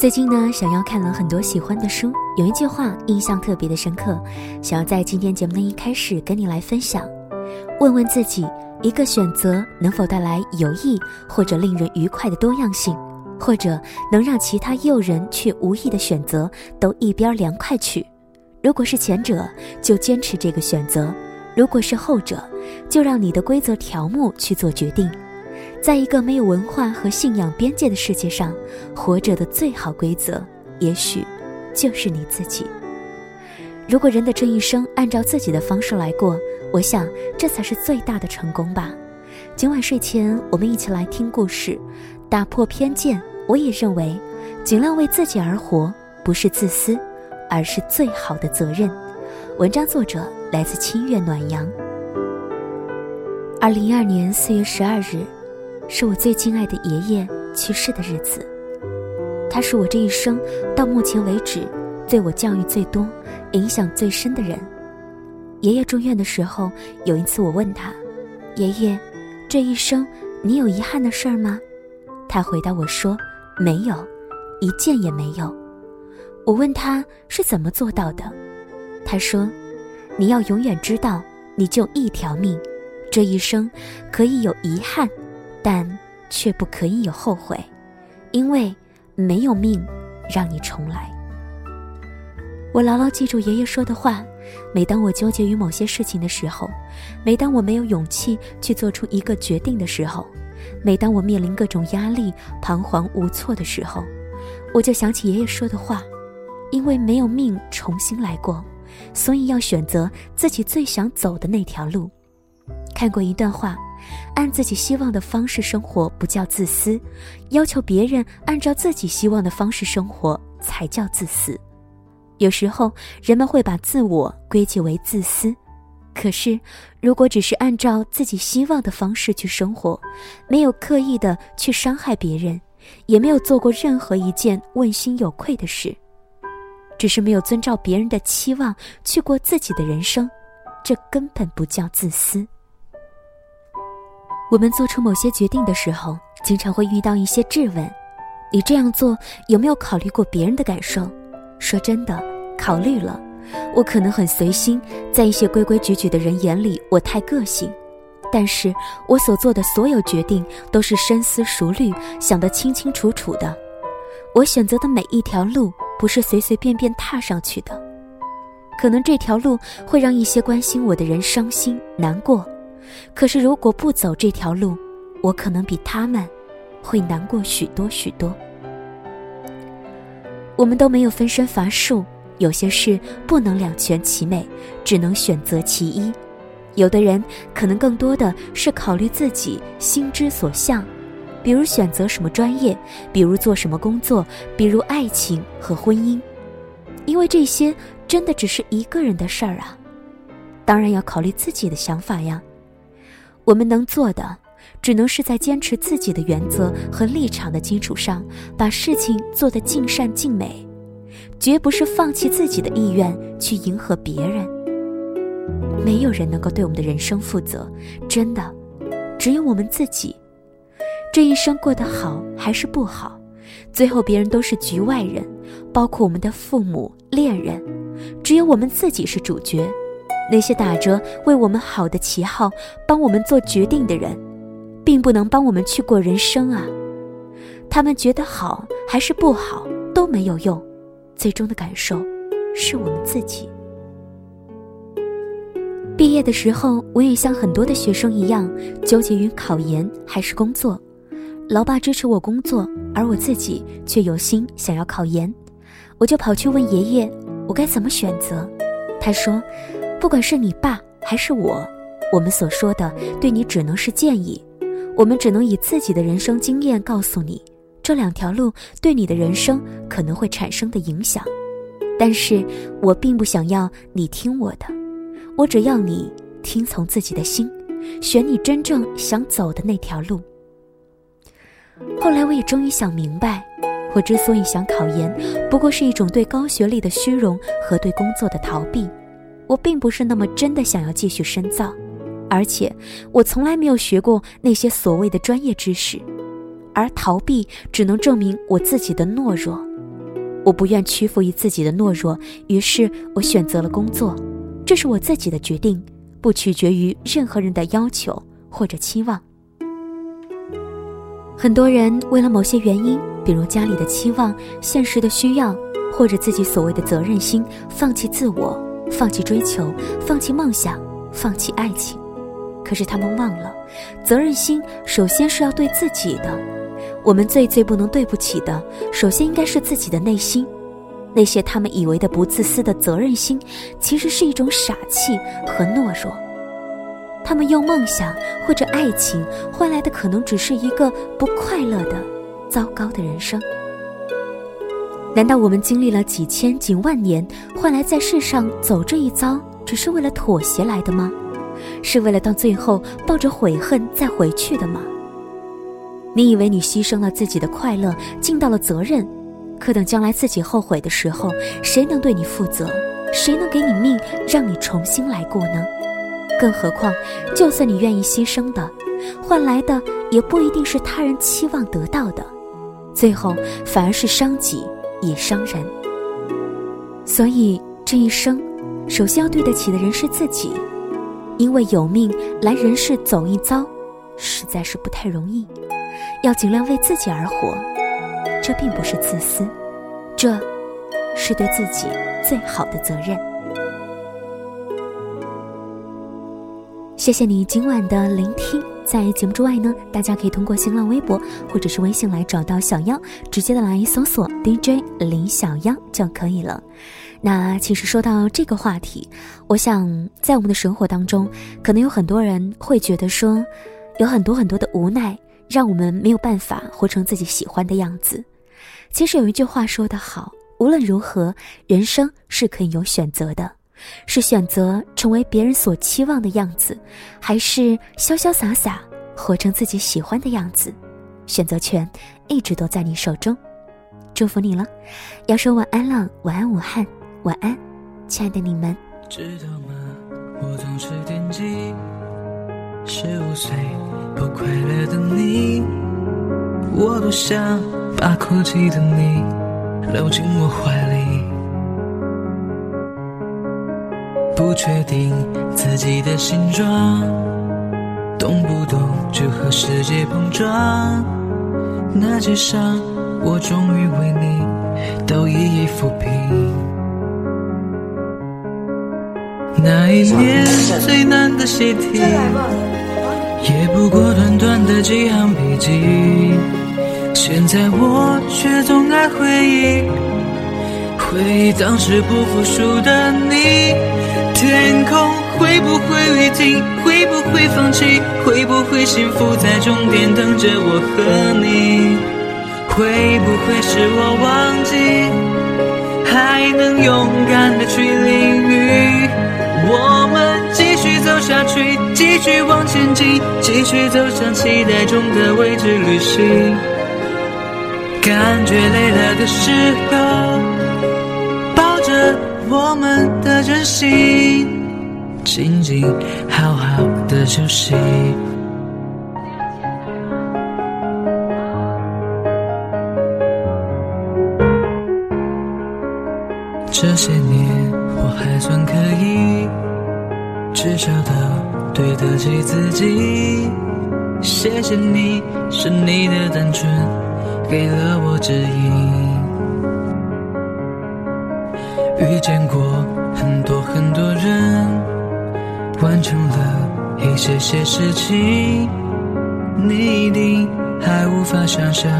最近呢，小妖看了很多喜欢的书，有一句话印象特别的深刻，想要在今天节目的一开始跟你来分享。问问自己，一个选择能否带来有益或者令人愉快的多样性，或者能让其他诱人却无益的选择都一边凉快去？如果是前者，就坚持这个选择；如果是后者，就让你的规则条目去做决定。在一个没有文化和信仰边界的世界上，活着的最好规则，也许就是你自己。如果人的这一生按照自己的方式来过，我想这才是最大的成功吧。今晚睡前，我们一起来听故事，打破偏见。我也认为，尽量为自己而活，不是自私，而是最好的责任。文章作者来自七月暖阳。二零一二年四月十二日。是我最敬爱的爷爷去世的日子，他是我这一生到目前为止对我教育最多、影响最深的人。爷爷住院的时候，有一次我问他：“爷爷，这一生你有遗憾的事儿吗？”他回答我说：“没有，一件也没有。”我问他是怎么做到的，他说：“你要永远知道，你就一条命，这一生可以有遗憾。”但却不可以有后悔，因为没有命让你重来。我牢牢记住爷爷说的话。每当我纠结于某些事情的时候，每当我没有勇气去做出一个决定的时候，每当我面临各种压力、彷徨无措的时候，我就想起爷爷说的话：因为没有命重新来过，所以要选择自己最想走的那条路。看过一段话。按自己希望的方式生活不叫自私，要求别人按照自己希望的方式生活才叫自私。有时候人们会把自我归结为自私，可是如果只是按照自己希望的方式去生活，没有刻意的去伤害别人，也没有做过任何一件问心有愧的事，只是没有遵照别人的期望去过自己的人生，这根本不叫自私。我们做出某些决定的时候，经常会遇到一些质问：你这样做有没有考虑过别人的感受？说真的，考虑了。我可能很随心，在一些规规矩矩的人眼里，我太个性。但是我所做的所有决定都是深思熟虑、想得清清楚楚的。我选择的每一条路，不是随随便便踏上去的。可能这条路会让一些关心我的人伤心难过。可是，如果不走这条路，我可能比他们会难过许多许多。我们都没有分身乏术，有些事不能两全其美，只能选择其一。有的人可能更多的是考虑自己心之所向，比如选择什么专业，比如做什么工作，比如爱情和婚姻，因为这些真的只是一个人的事儿啊。当然要考虑自己的想法呀。我们能做的，只能是在坚持自己的原则和立场的基础上，把事情做得尽善尽美，绝不是放弃自己的意愿去迎合别人。没有人能够对我们的人生负责，真的，只有我们自己。这一生过得好还是不好，最后别人都是局外人，包括我们的父母、恋人，只有我们自己是主角。那些打着为我们好的旗号帮我们做决定的人，并不能帮我们去过人生啊！他们觉得好还是不好都没有用，最终的感受是我们自己。毕业的时候，我也像很多的学生一样，纠结于考研还是工作。老爸支持我工作，而我自己却有心想要考研，我就跑去问爷爷，我该怎么选择？他说。不管是你爸还是我，我们所说的对你只能是建议，我们只能以自己的人生经验告诉你，这两条路对你的人生可能会产生的影响。但是我并不想要你听我的，我只要你听从自己的心，选你真正想走的那条路。后来我也终于想明白，我之所以想考研，不过是一种对高学历的虚荣和对工作的逃避。我并不是那么真的想要继续深造，而且我从来没有学过那些所谓的专业知识，而逃避只能证明我自己的懦弱。我不愿屈服于自己的懦弱，于是我选择了工作，这是我自己的决定，不取决于任何人的要求或者期望。很多人为了某些原因，比如家里的期望、现实的需要，或者自己所谓的责任心，放弃自我，放弃追求，放弃梦想，放弃爱情。可是他们忘了，责任心首先是要对自己的。我们最最不能对不起的，首先应该是自己的内心。那些他们以为的不自私的责任心，其实是一种傻气和懦弱。他们用梦想或者爱情换来的，可能只是一个不快乐的、糟糕的人生。难道我们经历了几千几万年，换来在世上走这一遭，只是为了妥协来的吗？是为了到最后抱着悔恨再回去的吗？你以为你牺牲了自己的快乐，尽到了责任，可等将来自己后悔的时候，谁能对你负责？谁能给你命，让你重新来过呢？更何况，就算你愿意牺牲的，换来的也不一定是他人期望得到的，最后反而是伤己也伤人。所以这一生，首先要对得起的人是自己，因为有命来人世走一遭，实在是不太容易。要尽量为自己而活，这并不是自私，这是对自己最好的责任。谢谢你今晚的聆听。在节目之外呢，大家可以通过新浪微博或者是微信来找到小妖，直接的来搜索 DJ 林小妖就可以了。那其实说到这个话题，我想在我们的生活当中，可能有很多人会觉得说，有很多很多的无奈，让我们没有办法活成自己喜欢的样子。其实有一句话说得好，无论如何，人生是可以有选择的。是选择成为别人所期望的样子，还是潇潇洒洒活成自己喜欢的样子？选择权一直都在你手中。祝福你了，要说晚安了，晚安武汉，晚安，亲爱的你们。知道吗？我总是惦记十五岁不快乐的你，我多想把哭泣的你搂进我怀里。不确定自己的形状，动不动就和世界碰撞。那些伤，我终于为你都一一抚平。那一年最难的习题，也不过短短的几行笔记。现在我却总爱回忆，回忆当时不服输的你。天空会不会雨停？会不会放弃？会不会幸福在终点等着我和你？会不会是我忘记？还能勇敢的去淋雨？我们继续走下去，继续往前进，继续走向期待中的未知旅行。感觉累了的时候，我们的真心，静静好好的休息。这些年我还算可以，至少都对得起自己。谢谢你，是你的单纯给了我指引。遇见过很多很多人，完成了一些些事情，你一定还无法想象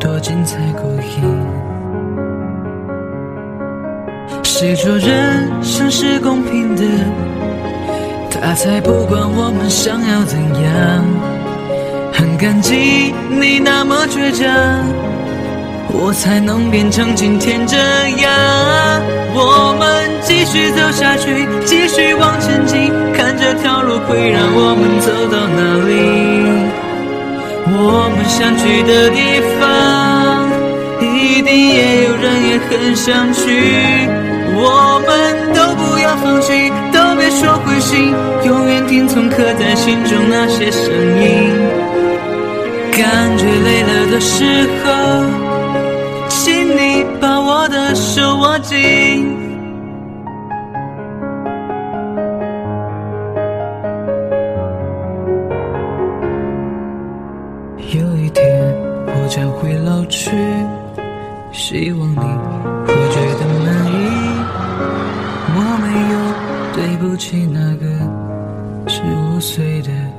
多精彩过瘾。谁说人生是公平的？他才不管我们想要怎样。很感激你那么倔强。我才能变成今天这样。我们继续走下去，继续往前进，看这条路会让我们走到哪里。我们想去的地方，一定也有人也很想去。我们都不要放弃，都别说灰心，永远听从刻在心中那些声音。感觉累了的时候。多近。有一天我将会老去，希望你会觉得满意。我没有对不起那个十五岁的。